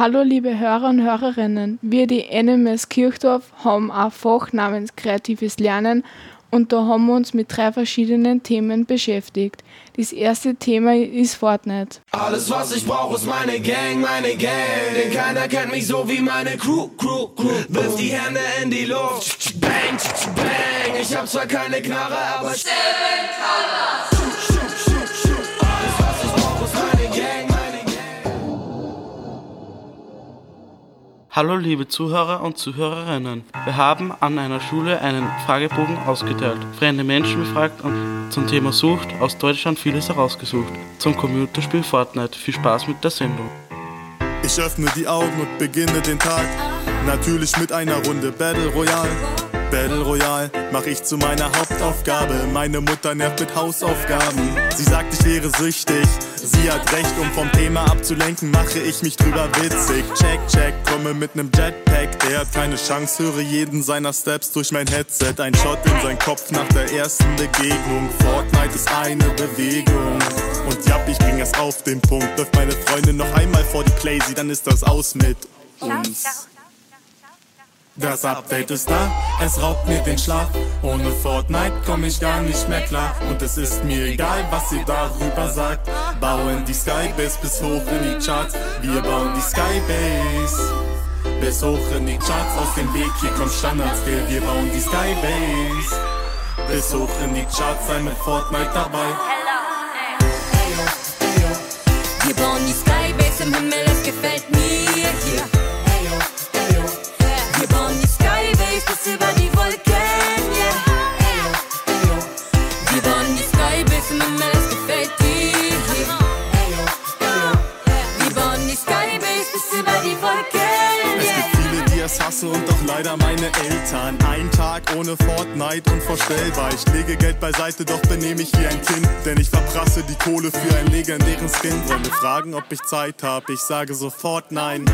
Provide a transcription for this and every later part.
Hallo liebe Hörer und Hörerinnen, wir die NMS Kirchdorf haben ein Fach namens Kreatives Lernen und da haben wir uns mit drei verschiedenen Themen beschäftigt. Das erste Thema ist Fortnite. Alles was ich brauche ist meine Gang, meine Gang, denn keiner kennt mich so wie meine Crew, Crew, Crew. Wirf die Hände in die Luft, bang, bang, ich hab zwar keine Knarre, aber Seven Colors. Hallo liebe Zuhörer und Zuhörerinnen. Wir haben an einer Schule einen Fragebogen ausgeteilt, fremde Menschen befragt und zum Thema Sucht aus Deutschland vieles herausgesucht. Zum Computerspiel Fortnite. Viel Spaß mit der Sendung. Ich öffne die Augen und beginne den Tag. Natürlich mit einer Runde Battle Royale. Battle Royale mach ich zu meiner Hauptaufgabe. Meine Mutter nervt mit Hausaufgaben. Sie sagt, ich wäre süchtig. Sie hat recht, um vom Thema abzulenken, mache ich mich drüber witzig. Check, check, komme mit nem Jetpack. Er hat keine Chance, höre jeden seiner Steps durch mein Headset. Ein Shot in sein Kopf nach der ersten Begegnung. Fortnite ist eine Bewegung. Und ja, ich bring es auf den Punkt. Läuft meine Freundin noch einmal vor die Playsee, dann ist das aus mit uns. Das Update ist da, es raubt mir den Schlaf. Ohne Fortnite komm ich gar nicht mehr klar. Und es ist mir egal, was ihr darüber sagt. Bauen die Skybase bis hoch in die Charts. Wir bauen die Skybase bis hoch in die Charts. Aus dem Weg, hier kommt Standardscale. Wir bauen die Skybase bis hoch in die Charts. Sei mit Fortnite dabei. Wir bauen die Skybase im Himmel, es gefällt mir hier. Bis über die Wolken, yeah. Wir bauen die Skybase und immer es gefällt dir. Wir bauen die Skybase bis über die Wolken, Es gibt viele, die es hassen und doch leider meine Eltern. Ein Tag ohne Fortnite unvorstellbar. Ich lege Geld beiseite, doch benehme ich wie ein Kind. Denn ich verprasse die Kohle für einen legendären Skin. Wollen fragen, ob ich Zeit hab? Ich sage sofort nein.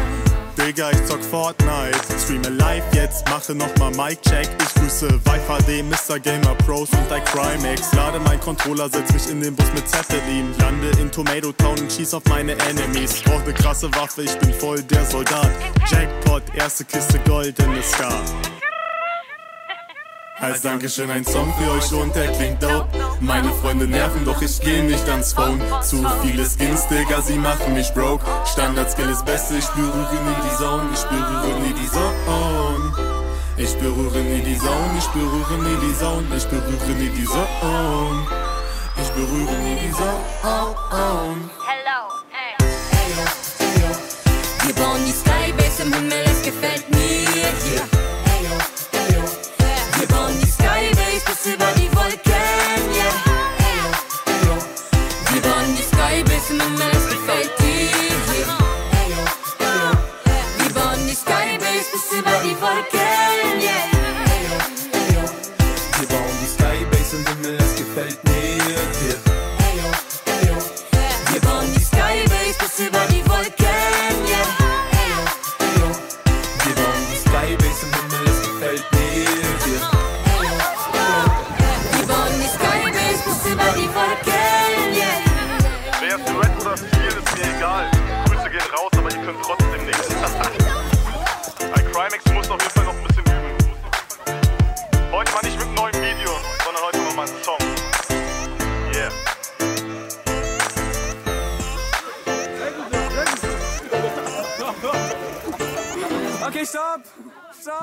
Digga, ich zock Fortnite. Streame live jetzt, mache nochmal Mic-Check. Ich grüße Vive HD, Mr. Gamer Pros und iCrimex. Lade mein Controller, setz mich in den Bus mit Zeppelin. Lande in Tomato Town und schieß auf meine Enemies. Brauch ne krasse Waffe, ich bin voll der Soldat. Jackpot, erste Kiste Gold in the Sky. Als Dankeschön ein Song für euch und der klingt dope. Meine Freunde nerven, doch ich geh nicht ans Phone. Zu viele Skins, Digga, sie machen mich broke. Standard-Skill ist beste, ich berühre nie die Zone, ich berühre nie die Zone. Ich berühre nie die Zone, ich berühre nie die Zone, ich berühre nie die Zone. Ich berühre nie die Zone. Hello, Wir bauen die Skybase im Himmel, es gefällt mir hier. Über die Wolken, yeah. Wir bauen die Skybase im Himmel, es gefällt dir. Wir bauen die bis über die Wolken, yeah.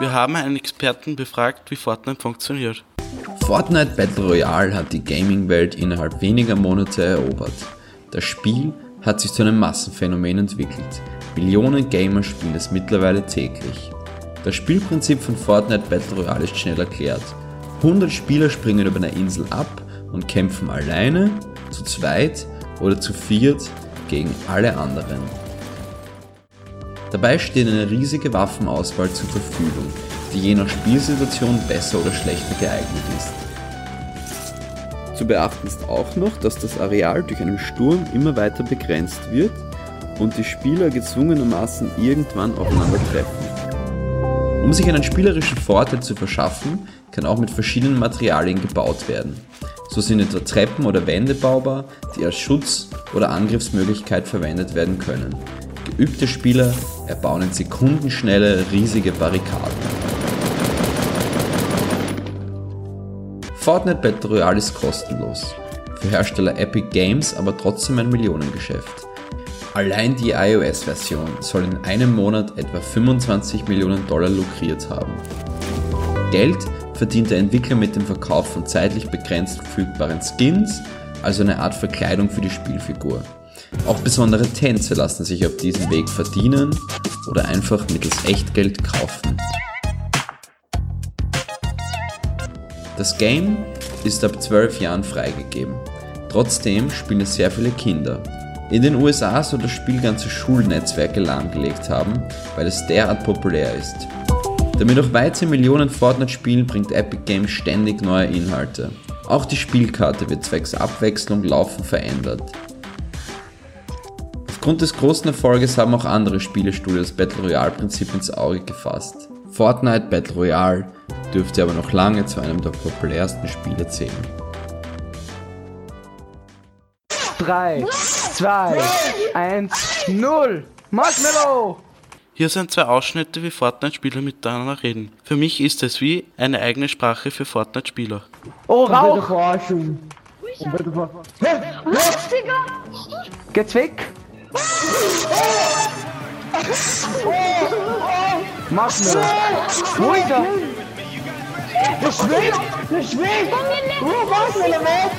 Wir haben einen Experten befragt, wie Fortnite funktioniert. Fortnite Battle Royale hat die Gaming-Welt innerhalb weniger Monate erobert. Das Spiel hat sich zu einem Massenphänomen entwickelt. Millionen Gamer spielen es mittlerweile täglich. Das Spielprinzip von Fortnite Battle Royale ist schnell erklärt. 100 Spieler springen über eine Insel ab und kämpfen alleine, zu zweit oder zu viert gegen alle anderen. Dabei steht eine riesige Waffenauswahl zur Verfügung, die je nach Spielsituation besser oder schlechter geeignet ist. Zu beachten ist auch noch, dass das Areal durch einen Sturm immer weiter begrenzt wird und die Spieler gezwungenermaßen irgendwann aufeinandertreffen. Um sich einen spielerischen Vorteil zu verschaffen, kann auch mit verschiedenen Materialien gebaut werden. So sind etwa Treppen oder Wände baubar, die als Schutz oder Angriffsmöglichkeit verwendet werden können. Geübte Spieler erbauen in Sekundenschnelle riesige Barrikaden. Fortnite Battle Royale ist kostenlos. Für Hersteller Epic Games aber trotzdem ein Millionengeschäft. Allein die iOS-Version soll in einem Monat etwa 25 Millionen Dollar lukriert haben. Geld verdient der Entwickler mit dem Verkauf von zeitlich begrenzt verfügbaren Skins, also eine Art Verkleidung für die Spielfigur. Auch besondere Tänze lassen sich auf diesem Weg verdienen oder einfach mittels Echtgeld kaufen. Das Game ist ab 12 Jahren freigegeben. Trotzdem spielen es sehr viele Kinder. In den USA soll das Spiel ganze Schulnetzwerke lahmgelegt haben, weil es derart populär ist. Damit auch weitere Millionen Fortnite spielen, bringt Epic Games ständig neue Inhalte. Auch die Spielkarte wird zwecks Abwechslung laufend verändert. Aufgrund des großen Erfolges haben auch andere Spielestudios das Battle Royale Prinzip ins Auge gefasst. Fortnite Battle Royale dürfte aber noch lange zu einem der populärsten Spiele zählen. 3, 2, 1, 0. Marshmallow! Hier sind zwei Ausschnitte, wie Fortnite-Spieler miteinander reden. Für mich ist es wie eine eigene Sprache für Fortnite-Spieler. Oh, Rauch! Geht's weg? Marshmallow! Wo ist er? Der schwingt! Der schwingt! Oh, Marshmallow, weg!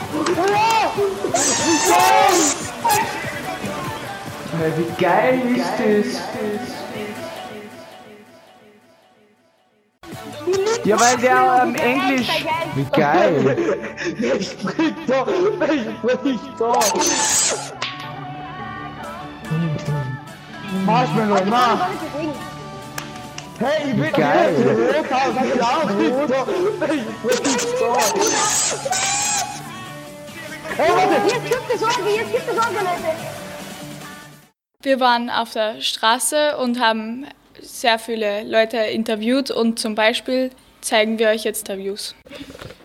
Hey, Wie geil ist das? Ja, weil der ähm, Englisch. Wie geil! Wer spricht da? Wer spricht da? Marshmallow, mach! Hey, ich bin Geil. Rothaus, hab ich auch? Hey, warte! Jetzt gibt es Sorge, jetzt gibt es Sorge, Leute. Wir waren auf der Straße und haben sehr viele Leute interviewt und zum Beispiel zeigen wir euch jetzt Interviews.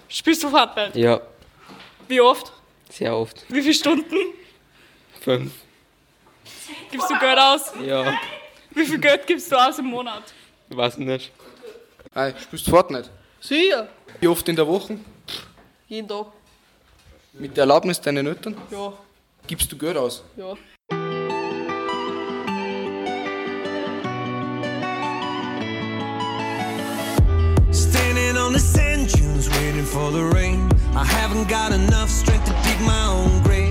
Spielst du Fortnite? Ja, Wie oft? sehr oft. Wie viele Stunden? Fünf. Gibst du Geld aus? Ja, Wie viel Geld gibst du aus im Monat? weiß nicht. Hi, spielst du Fortnite? Sicher. Wie oft in der Woche? Jeden Tag. Mit der Erlaubnis deiner Eltern? Ja. Gibst du Geld aus? Ja. Standing on the sand dunes, waiting for the rain. I haven't got enough strength to dig my own grave.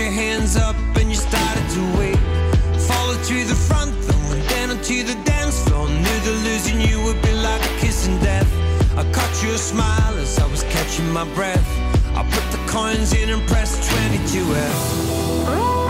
Your hands up and you started to wait. Followed to the front, then went down onto the dance floor. Knew that losing you would be like a kiss death. I caught your smile as I was catching my breath. I put the coins in and pressed 22F.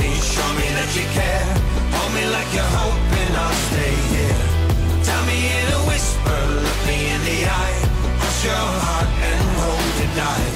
Me, show me that you care. Hold me like you're hoping I'll stay here. Tell me in a whisper, look me in the eye. Cross your heart and hope to die.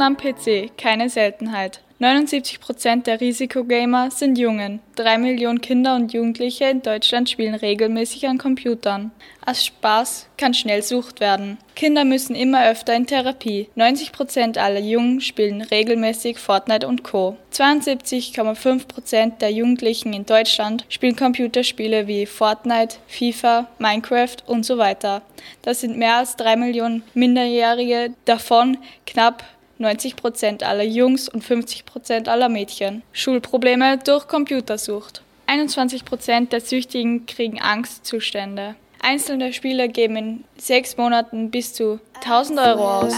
Suchten am PC, keine Seltenheit. 79% der Risikogamer sind Jungen. 3 Millionen Kinder und Jugendliche in Deutschland spielen regelmäßig an Computern. Als Spaß kann schnell Sucht werden. Kinder müssen immer öfter in Therapie. 90% aller Jungen spielen regelmäßig Fortnite und Co. 72,5% der Jugendlichen in Deutschland spielen Computerspiele wie Fortnite, FIFA, Minecraft und so weiter. Das sind mehr als 3 Millionen Minderjährige, davon knapp 90% aller Jungs und 50% aller Mädchen. Schulprobleme durch Computersucht. 21% der Süchtigen kriegen Angstzustände. Einzelne Spieler geben in sechs Monaten bis zu 1000 Euro aus.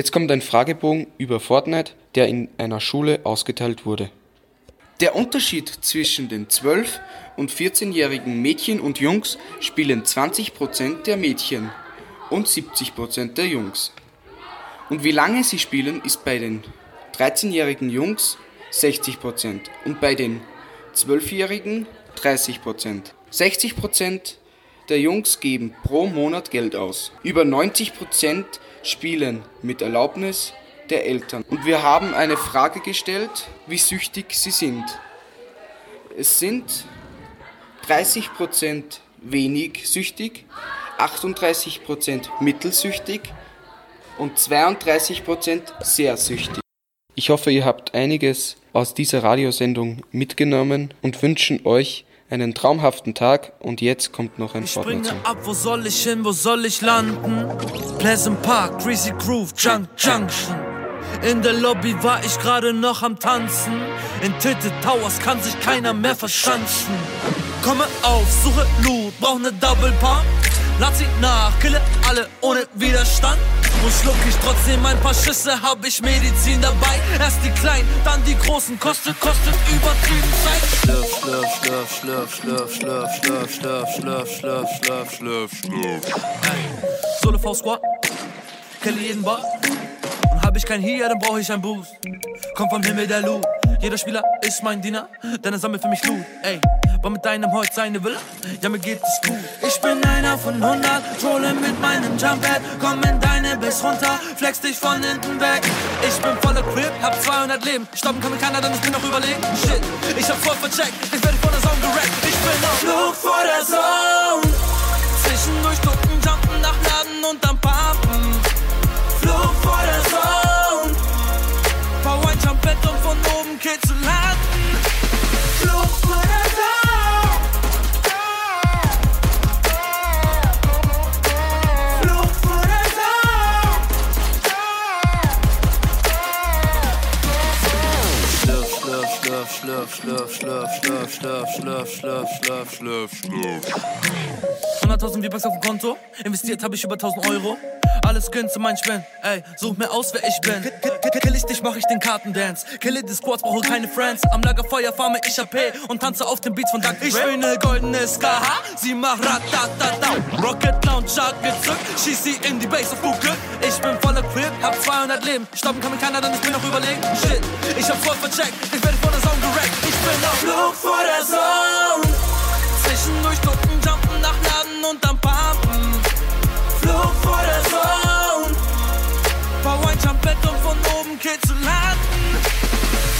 Jetzt kommt ein Fragebogen über Fortnite, der in einer Schule ausgeteilt wurde. Der Unterschied zwischen den 12- und 14-jährigen Mädchen und Jungs spielen 20% der Mädchen und 70% der Jungs. Und wie lange sie spielen, ist bei den 13-jährigen Jungs 60% und bei den 12-jährigen 30%. 60% der Jungs geben pro Monat Geld aus. Über 90% spielen mit Erlaubnis der Eltern. Und wir haben eine Frage gestellt, wie süchtig sie sind. Es sind 30% wenig süchtig, 38% mittelsüchtig und 32% sehr süchtig. Ich hoffe, ihr habt einiges aus dieser Radiosendung mitgenommen und wünschen euch einen traumhaften Tag und jetzt kommt noch ein Ich Fortnite. springe ab, wo soll ich hin, wo soll ich landen? Pleasant Park, Greasy Groove, Junk Junction. In der Lobby war ich gerade noch am Tanzen. In Tilted Towers kann sich keiner mehr verschanzen. Komme auf, suche Loot, brauch ne Double Pump. Lad sie nach, kille alle ohne Widerstand. Und schluck ich trotzdem ein paar Schüsse, hab ich Medizin dabei. Erst die kleinen, dann die großen, kostet, kostet übertrieben Zeit. Schlürf, schlürf, schlürf, schlürf, schlürf, schlürf, schlürf, schlürf, schlürf, schlürf, schlürf, schlürf. Hey. Solo V Squad, kille jeden Bar. Und hab ich kein Hier, dann brauch ich ein Boost. Kommt vom Himmel der Loot. Jeder Spieler ist mein Diener, denn er sammelt für mich Loot. Ey, war mit deinem Holz seine Villa? Ja, mir geht es gut. Ich bin einer von 100, trolle mit meinem Jumppad. Komm in deine Base runter, flex dich von hinten weg. Ich bin voller Crip, hab 200 Leben. Stoppen kann mir keiner, denn ich bin noch überlegen. Shit, ich hab voll vercheckt, ich werde vor der Zone gerackt. Ich bin auf Flug vor der Zone. Zwischendurch ducken, jumpen nach Laden und dann pumpen. Flug vor der Zone. Bau ein Jumpbett und von oben Kill zu landen. Flug vor der Zone. Schlürf, schlürf, schlürf, schlürf, schlürf, schlürf, schlürf, schlürf, schlürf, schlürf, schlürf. 100.000 V-Bucks auf dem Konto, investiert habe ich über 1000 Euro. Alles gönnt zu mein Spin, ey, such mir aus, wer ich bin. Kill- ich dich, mach ich den Kartendance. Kille die Squads, brauche keine Friends. Am Lagerfeuer farme ich AP und tanze auf den Beats von Dr. Ich bin ne goldene Skaha, sie macht ratatata. Rocket Launcher gezückt, schieß sie in die Base auf gut. Ich bin voller Crip, hab 200 Leben. Stoppen kann mir keiner, denn ich bin noch überlegen. Shit, ich hab voll vercheckt, ich werde vor der Zone gerackt. Ich bin auf Flug vor der Zone. Zwischendurch ducken, jumpen nach Laden und dann. Flug vor der Zone. Bau ein Jumpbett und von oben Kill zu landen.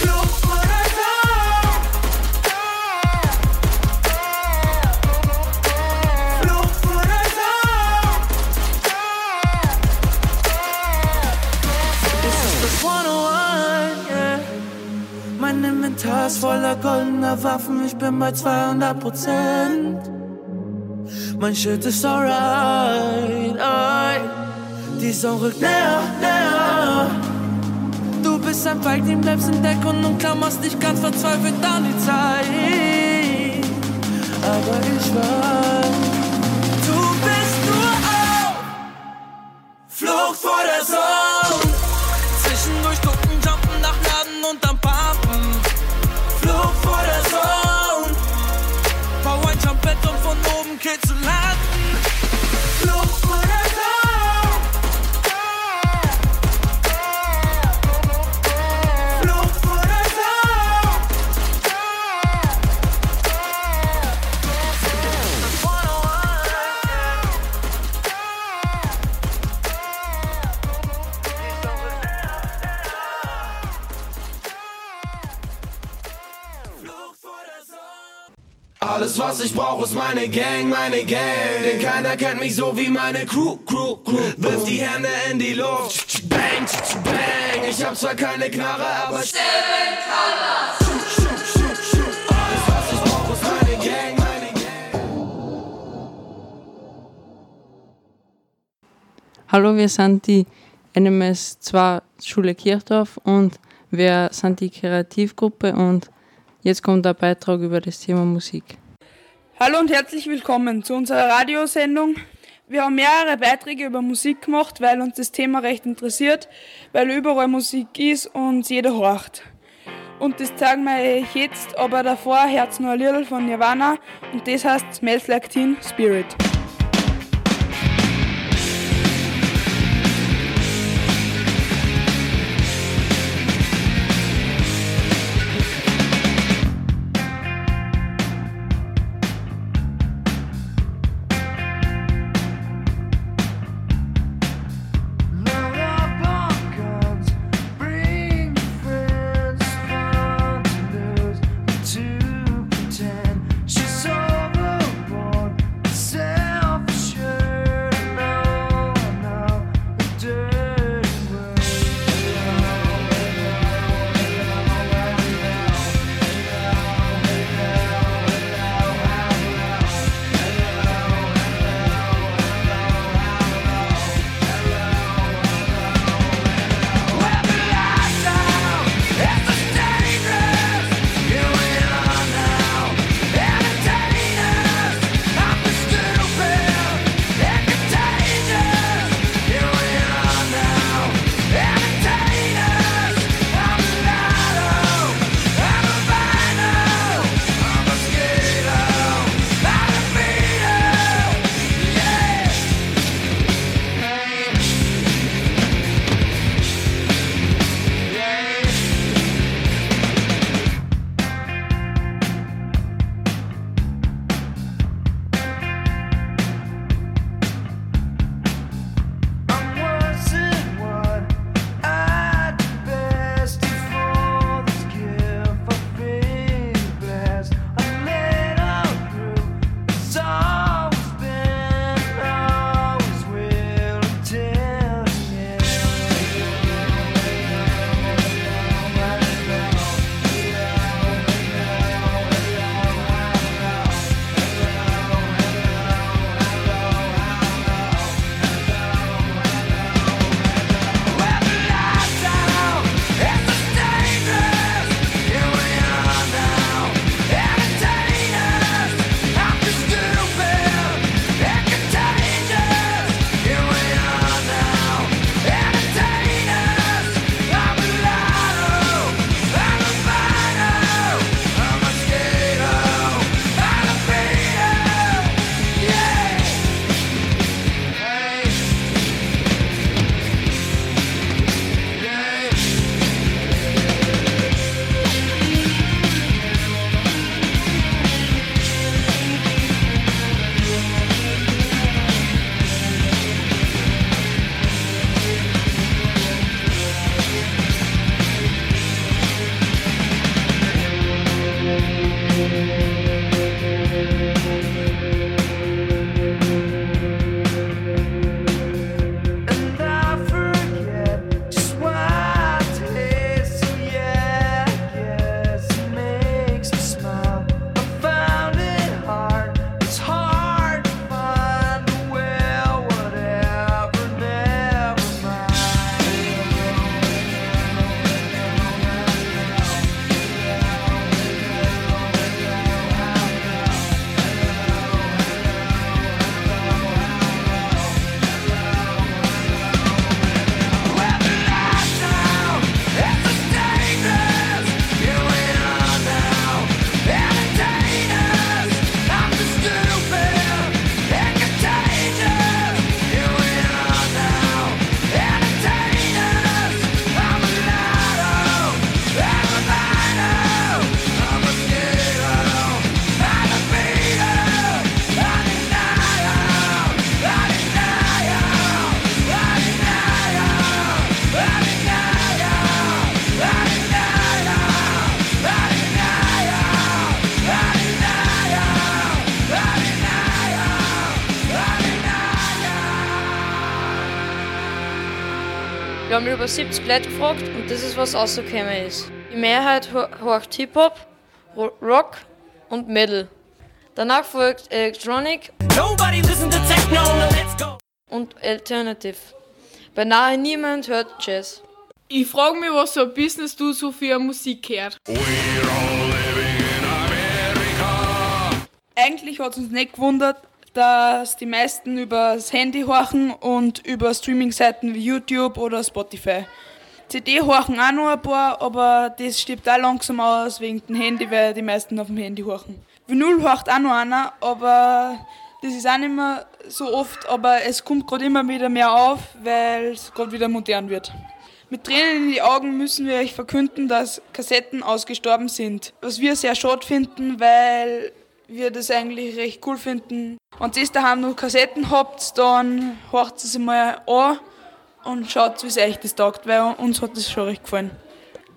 Flug vor der Zone. Flug vor der Zone. Das ist das 101, yeah. Mein Inventar ist voller goldener Waffen, ich bin bei 200 Prozent. Mein Shit ist alright. Die Sonne rückt näher, näher. Du bist ein Feigling, bleibst in Deckung und klammerst dich ganz verzweifelt an die Zeit. Aber ich weiß, du bist nur auf Flucht vor der Zone. Alles was ich brauch ist meine Gang, meine Gang. Denn keiner kennt mich so wie meine Crew, Crew, Crew. Wirf die Hände in die Luft. Bang, bang. Ich hab zwar keine Knarre, aber Seven Colors. Hallo, wir sind die NMS 2 Schule Kirchdorf und wir sind die Kreativgruppe und jetzt kommt der Beitrag über das Thema Musik. Hallo und herzlich willkommen zu unserer Radiosendung. Wir haben mehrere Beiträge über Musik gemacht, weil uns das Thema recht interessiert, weil überall Musik ist und jeder horcht. Und das zeigen wir euch jetzt, aber davor hört nur ein Lied von Nirvana und das heißt Smells Like Teen Spirit. Über 70 Leute gefragt und das ist, was rausgekommen ist. Die Mehrheit horcht Hip-Hop, Rock und Metal. Danach folgt Electronic und Alternative. Beinahe niemand hört Jazz. Ich frage mich, was so ein Business du so für Musik hört. Eigentlich hat es uns nicht gewundert, dass die meisten über das Handy horchen und über Streaming-Seiten wie YouTube oder Spotify. CD horchen auch noch ein paar, aber das stirbt auch langsam aus wegen dem Handy, weil die meisten auf dem Handy horchen. Vinyl horcht auch noch einer, aber das ist auch nicht mehr so oft, aber es kommt gerade immer wieder mehr auf, weil es gerade wieder modern wird. Mit Tränen in die Augen müssen wir euch verkünden, dass Kassetten ausgestorben sind. Was wir sehr schade finden, weil wir das eigentlich recht cool finden. Und ihr daheim noch Kassetten habt, dann horcht es mal an und schaut, wie es euch das taugt, weil uns hat das schon recht gefallen.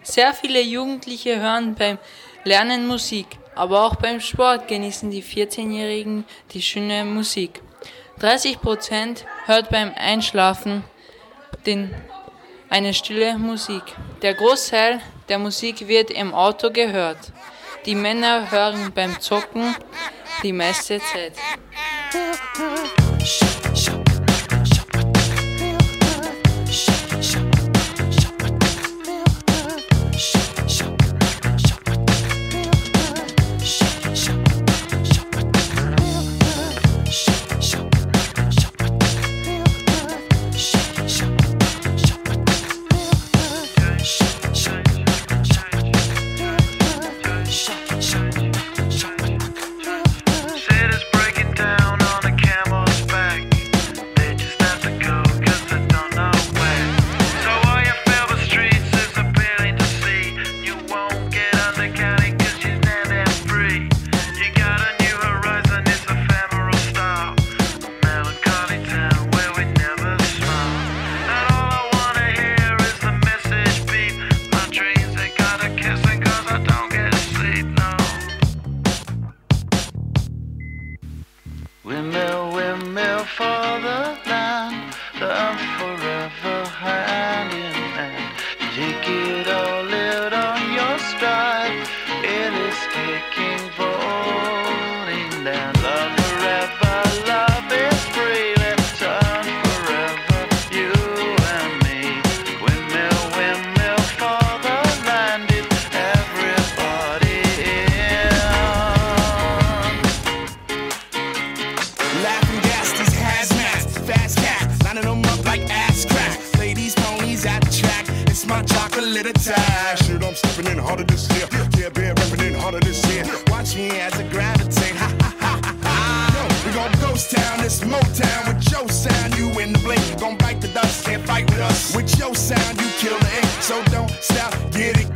Sehr viele Jugendliche hören beim Lernen Musik, aber auch beim Sport genießen die 14-Jährigen die schöne Musik. 30% hört beim Einschlafen den, eine stille Musik. Der Großteil der Musik wird im Auto gehört. Die Männer hören beim Zocken die meiste Zeit. my chocolate attack. Shoot, I'm stepping in harder this year. Yeah, been repping in harder this year. Watch me as I gravitate. Ha ha ha ha we gon' ghost town, this Motown with your sound. You in the blink, gon' bite the dust, can't fight with us. With your sound, you kill the ink. So don't stop, get it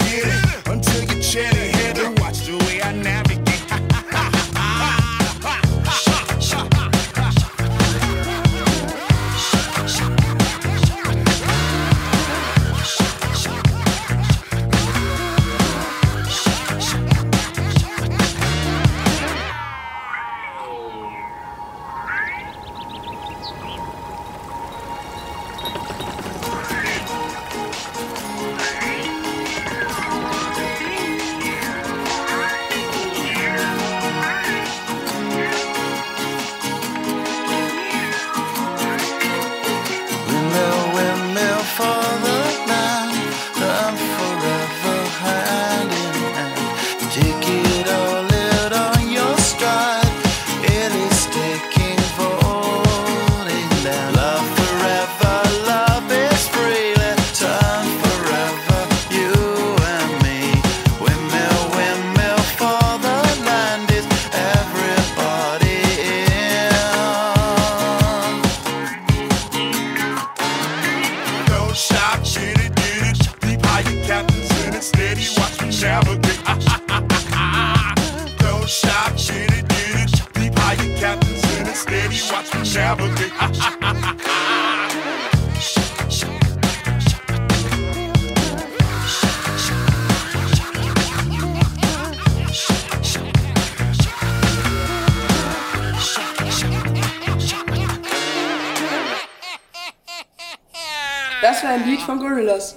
Gorillaz.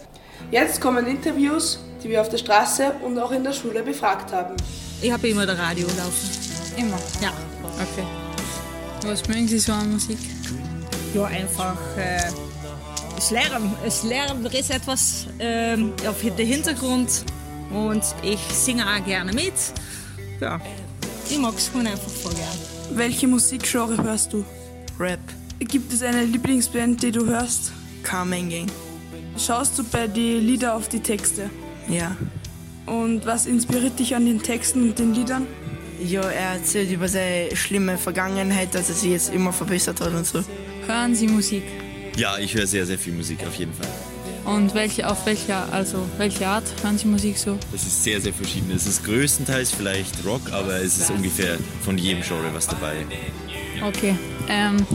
Jetzt kommen Interviews, die wir auf der Straße und auch in der Schule befragt haben. Ich habe immer das Radio laufen. Immer? Ja. Okay. Was mögen Sie so an Musik? Ja, einfach äh, das Lärm. Das Lärm ist etwas ähm, auf den Hintergrund und ich singe auch gerne mit. Ja, ich mag es einfach voll gern. Welche Musikgenre hörst du? Rap. Gibt es eine Lieblingsband, die du hörst? Carmen Gang. Schaust du bei den Lieder auf die Texte? Ja. Und was inspiriert dich an den Texten und den Liedern? Ja, er erzählt über seine schlimme Vergangenheit, dass er sich jetzt immer verbessert hat und so. Hören Sie Musik? Ja, ich höre sehr, sehr viel Musik, auf jeden Fall. Und welche, auf welcher, also welche Art hören Sie Musik so? Es ist sehr, sehr verschieden. Es ist größtenteils vielleicht Rock, aber es ist ungefähr von jedem Genre was dabei. Okay. Ähm,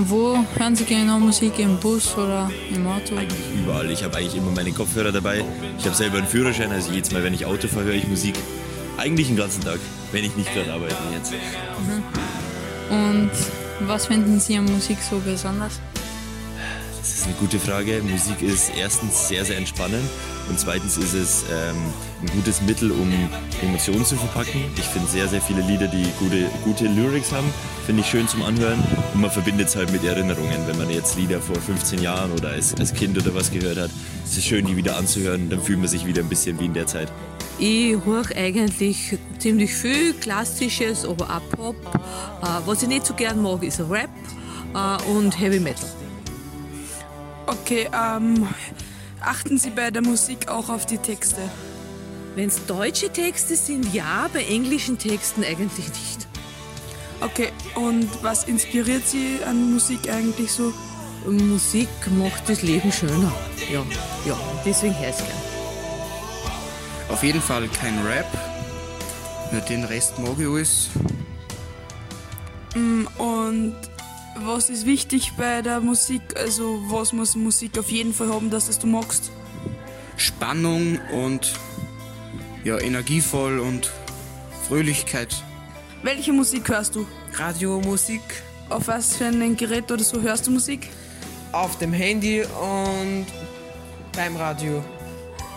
wo hören Sie genau Musik? Im Bus oder im Auto? Eigentlich überall. Ich habe eigentlich immer meine Kopfhörer dabei. Ich habe selber einen Führerschein, also jedes Mal, wenn ich Auto fahre, höre ich Musik. Eigentlich den ganzen Tag, wenn ich nicht gerade arbeite jetzt. Mhm. Und was finden Sie an Musik so besonders? Das ist eine gute Frage. Musik ist erstens sehr, sehr entspannend und zweitens ist es ähm, ein gutes Mittel, um Emotionen zu verpacken. Ich finde sehr, sehr viele Lieder, die gute, gute Lyrics haben, finde ich schön zum Anhören und man verbindet es halt mit Erinnerungen. Wenn man jetzt Lieder vor 15 Jahren oder als, als Kind oder was gehört hat, ist es schön, die wieder anzuhören. Dann fühlt man sich wieder ein bisschen wie in der Zeit. Ich höre eigentlich ziemlich viel Klassisches, aber auch Pop. Äh, was ich nicht so gern mag, ist Rap äh, und Heavy Metal. Okay, ähm, achten Sie bei der Musik auch auf die Texte? Wenn es deutsche Texte sind, ja, bei englischen Texten eigentlich nicht. Okay, und was inspiriert Sie an Musik eigentlich so? Musik macht das Leben schöner. Ja, ja, deswegen höre ich es gern. Auf jeden Fall kein Rap. Ja, den Rest mag ich alles. Mm, Und was ist wichtig bei der Musik? Also, was muss Musik auf jeden Fall haben, dass es du magst? Spannung und ja, energievoll und Fröhlichkeit. Welche Musik hörst du? Radiomusik. Auf was für ein Gerät oder so hörst du Musik? Auf dem Handy und beim Radio.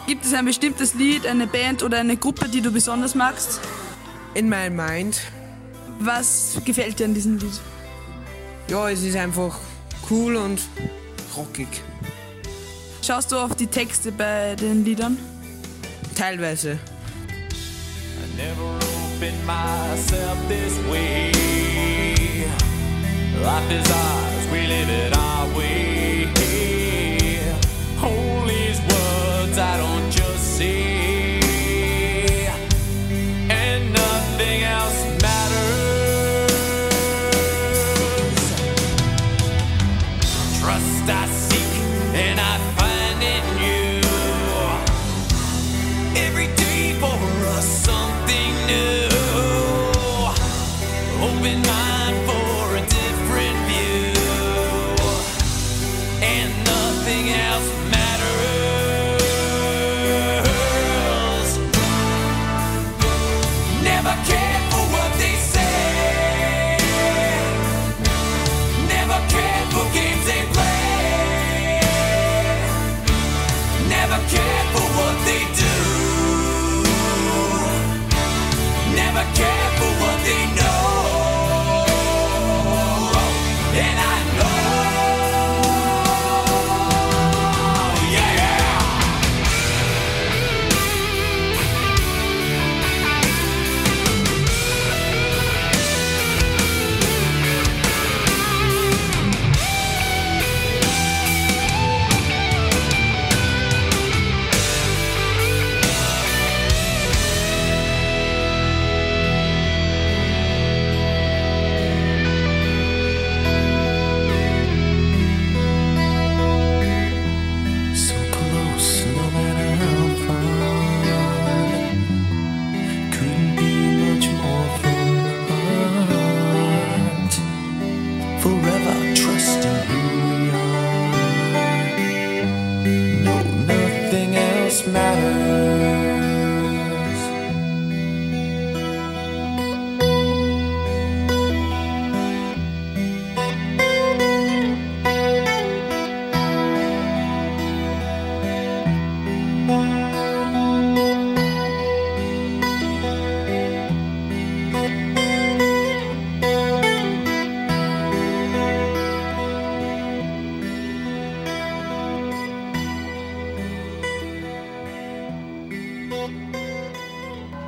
Gibt es ein bestimmtes Lied, eine Band oder eine Gruppe, die du besonders magst? In my mind. Was gefällt dir an diesem Lied? Ja, es ist einfach cool und rockig. Schaust du auf die Texte bei den Liedern? Teilweise. I never opened myself this way. Life is ours, we live it our way. Never cared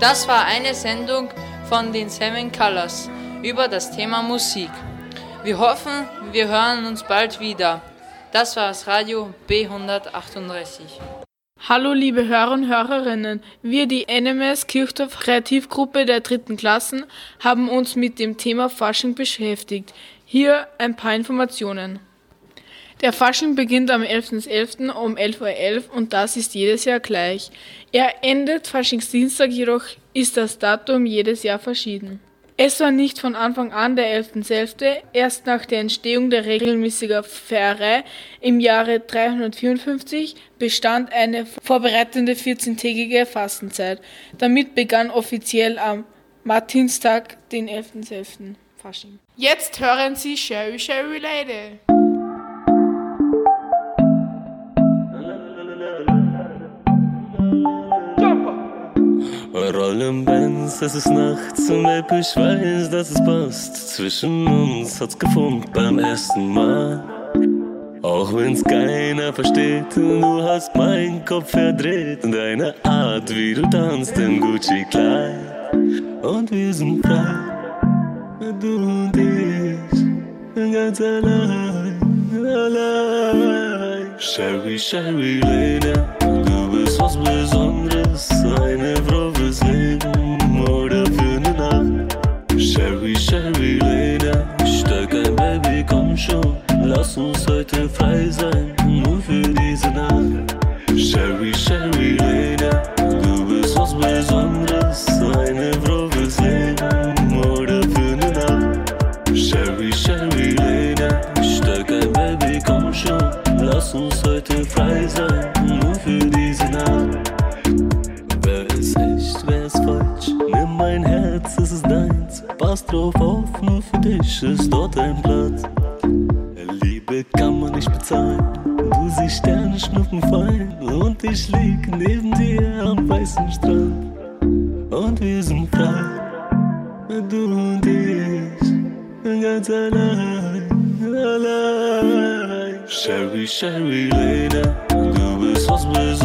Das war eine Sendung von den Seven Colors über das Thema Musik. Wir hoffen, wir hören uns bald wieder. Das war das Radio B138. Hallo liebe Hörer und Hörerinnen, wir die NMS Kirchdorf Kreativgruppe der dritten Klassen haben uns mit dem Thema Fasching beschäftigt. Hier ein paar Informationen. Der Fasching beginnt am 11.11. .11. um 11.11 Uhr und das ist jedes Jahr gleich. Er endet Faschingsdienstag, jedoch ist das Datum jedes Jahr verschieden. Es war nicht von Anfang an der 11.11., erst nach der Entstehung der regelmäßigen Feierei im Jahre 354 bestand eine vorbereitende 14-tägige Fastenzeit. Damit begann offiziell am Martinstag, den 11.11. Fasching. Jetzt hören Sie Sherry Sherry Lady. Wir rollen Benz, es ist nachts und Baby, ich weiß, dass es passt. Zwischen uns hat's gefunkt beim ersten Mal. Auch wenn's keiner versteht und du hast meinen Kopf verdreht. Deine Art, wie du tanzt im Gucci-Kleid. Und wir sind frei, du und ich, ganz allein, allein. Sherry, Sherry, Lady, du bist was Besonderes, eine Sherry, Sherry, Lady, du bist was Besonderes,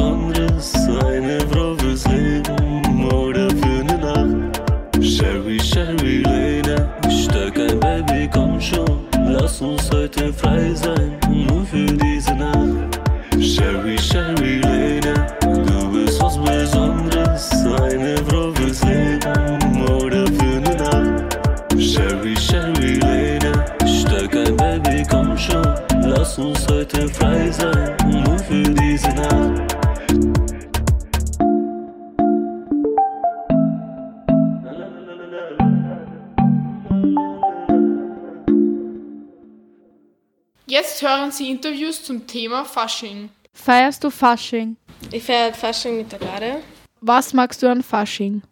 Sie Interviews zum Thema Fasching. Feierst du Fasching? Ich feiere Fasching mit der Garde. Was magst du an Fasching?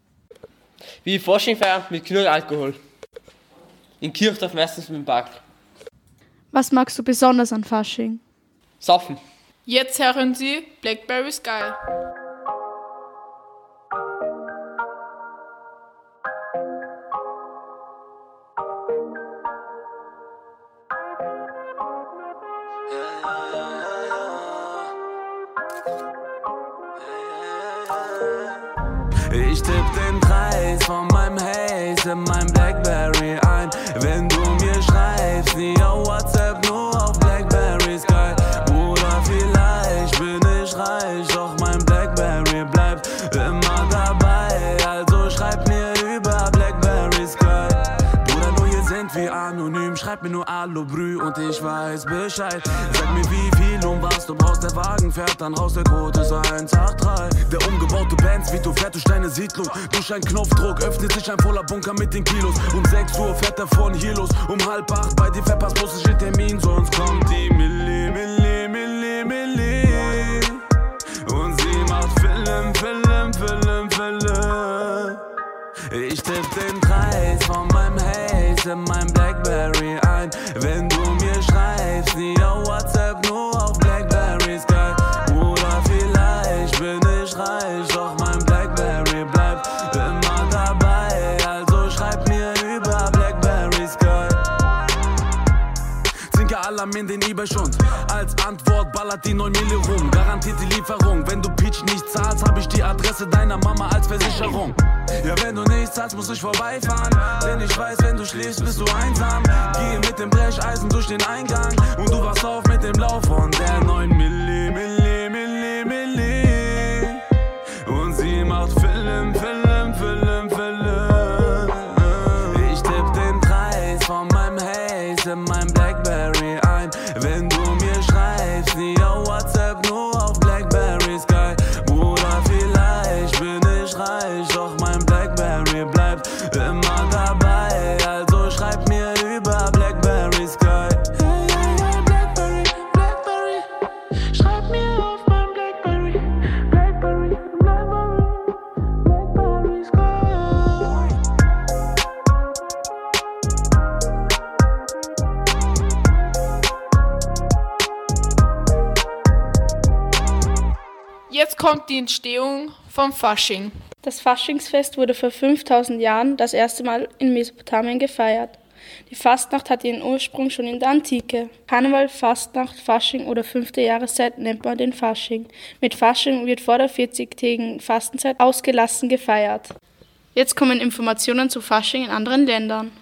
Wie ich Fasching feiere, mit genug Alkohol. In Kirchdorf meistens mit dem Park. Was magst du besonders an Fasching? Saufen. Jetzt hören Sie Blackberry Sky. Blackberry ein. Wenn mir nur Alu Brü und ich weiß Bescheid. Sag mir wie viel und was du brauchst. Der Wagen fährt dann raus, der Code ist 183. Der umgebaute Benz, wie du fährt durch deine Siedlung. Durch einen Knopfdruck öffnet sich ein voller Bunker mit den Kilos. Um 6 Uhr fährt er von hier los. Um halb acht bei dir verpasst, bloß steht Termin, sonst kommt die Milli, Milli, Milli, Milli. Und sie macht Film, Film, Film, Film. Ich tipp den Preis von meinem Haze in mein Blackberry. Wenn Alarm in den eBay-Schund. Als Antwort ballert die 9 Milli rum. Garantiert die Lieferung. Wenn du Peach nicht zahlst, hab ich die Adresse deiner Mama als Versicherung. Ja, wenn du nichts zahlst, muss ich vorbeifahren. Denn ich weiß, wenn du schläfst, bist du einsam. Gehe mit dem Brecheisen durch den Eingang. Und du wachst auf mit dem Lauf von der 9 Milli, Milli, die Entstehung vom Fasching. Das Faschingsfest wurde vor 5000 Jahren das erste Mal in Mesopotamien gefeiert. Die Fastnacht hat ihren Ursprung schon in der Antike. Karneval, Fastnacht, Fasching oder fünfte Jahreszeit nennt man den Fasching. Mit Fasching wird vor der 40-tägigen Fastenzeit ausgelassen gefeiert. Jetzt kommen Informationen zu Fasching in anderen Ländern.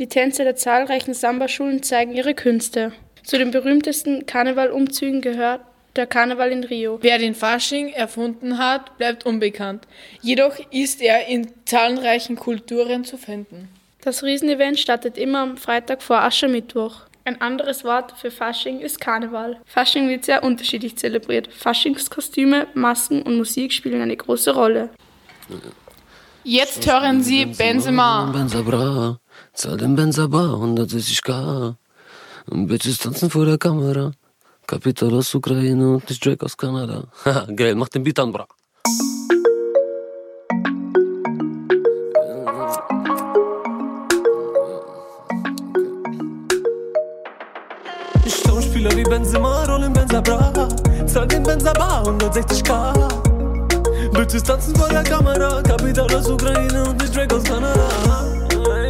Die Tänze der zahlreichen Samba-Schulen zeigen ihre Künste. Zu den berühmtesten Karnevalumzügen gehört der Karneval in Rio. Wer den Fasching erfunden hat, bleibt unbekannt. Jedoch ist er in zahlreichen Kulturen zu finden. Das Riesenevent startet immer am Freitag vor Aschermittwoch. Ein anderes Wort für Fasching ist Karneval. Fasching wird sehr unterschiedlich zelebriert. Faschingskostüme, Masken und Musik spielen eine große Rolle. Jetzt hören Sie Benzema. Benza bra, zahl den Benza bar, 160k. Und Bitches tanzen vor der Kamera. Kapital aus Ukraine und nicht Drake aus Kanada. Haha, geil, mach den Beat an, bra. Ich Stammspieler wie Benzema, rollen Benza bra. Zahl den Benza bar, 160k. Bitches tanzen vor der Kamera. Kapital aus Ukraine und nicht Drake aus Kanada.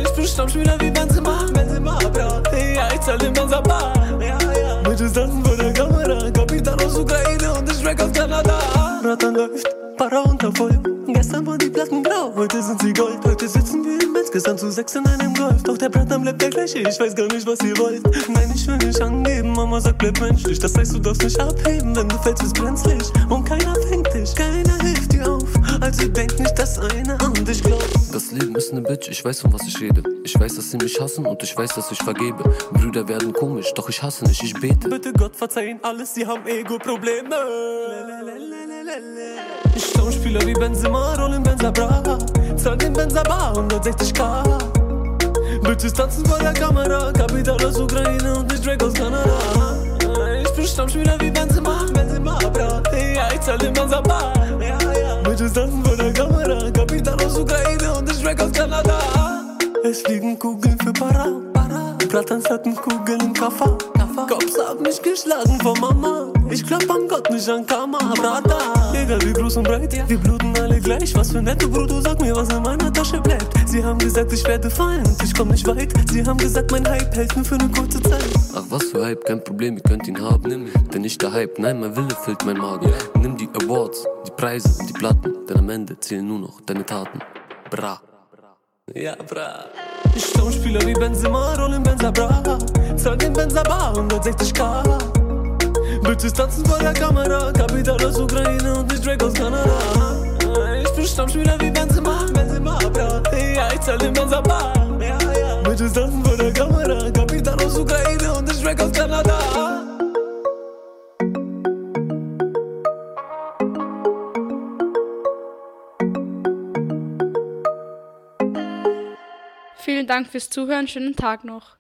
Ich bin Stammspieler wie Benzema, Benzema bra. Ja, ich zahl den Benza bar. Bitches tanzen vor der Kamera. Kapital aus Ukraine und nicht Drake aus Kanada. Ratan läuft, Para unter Feuer. Gestern waren die Platten grau, heute sind sie gold. Heute sitzen wir im Insgesamt zu sechs in einem Golf. Doch der Bratan bleibt der gleiche, ich weiß gar nicht, was ihr wollt. Nein, ich will nicht angeben, Mama sagt, bleib menschlich. Das heißt, du darfst nicht abheben, wenn du fällst, ist brenzlig. Und keiner fängt dich, keiner hilft dir auf. Also denk nicht, dass einer an dich glaubt. Das Leben ist ne Bitch, ich weiß, von was ich rede. Ich weiß, dass sie mich hassen und ich weiß, dass ich vergebe. Brüder werden komisch, doch ich hasse nicht, ich bete. Bitte Gott verzeihen alles, sie haben Ego-Probleme. Ich Stammspieler wie Benzema, rollen Benza bra. Zahl den Benza bar, 160k. Bitches tanzen vor der Kamera. Kapital aus Ukraine und nicht Drake aus Kanada. Ich bin Stammspieler wie Benzema, Benzema bra. Ja, ich zahl den Benza Bitches tanzen vor der Kamera. Kapital aus Ukraine und nicht Drake aus Kanada. Es fliegen Kugeln für Para. Bratans hatten Kugeln im Kaffer. Cops haben mich geschlagen von Mama. Ich glaub an Gott, nicht an Karma, Brata. Egal wie groß und breit, wir bluten alle gleich. Was für nette Bruder, sag mir, was in meiner Tasche bleibt. Sie haben gesagt, ich werde fallen und ich komm nicht weit. Sie haben gesagt, mein Hype hält nur für eine kurze Zeit. Ach, was für Hype, kein Problem, ihr könnt ihn haben. Nimm ihn, denn nicht der Hype, nein, mein Wille füllt mein Magen. Nimm die Awards, die Preise und die Platten, denn am Ende zählen nur noch deine Taten. Bra. Ja, bra. Ich Stammspieler wie Benzema, rollen Benza bra. Zahl den Benza bar, 160k. Bitches tanzen vor der Kamera. Kapital aus Ukraine und nicht Drake aus Kanada. Ich bin Stammspieler wie Benzema, Benzema bra. Ja, ich zahl den Benza bar. Ja, ja. Bitches tanzen vor der Kamera. Kapital aus Ukraine und nicht Drake aus Kanada. Vielen Dank fürs Zuhören, schönen Tag noch.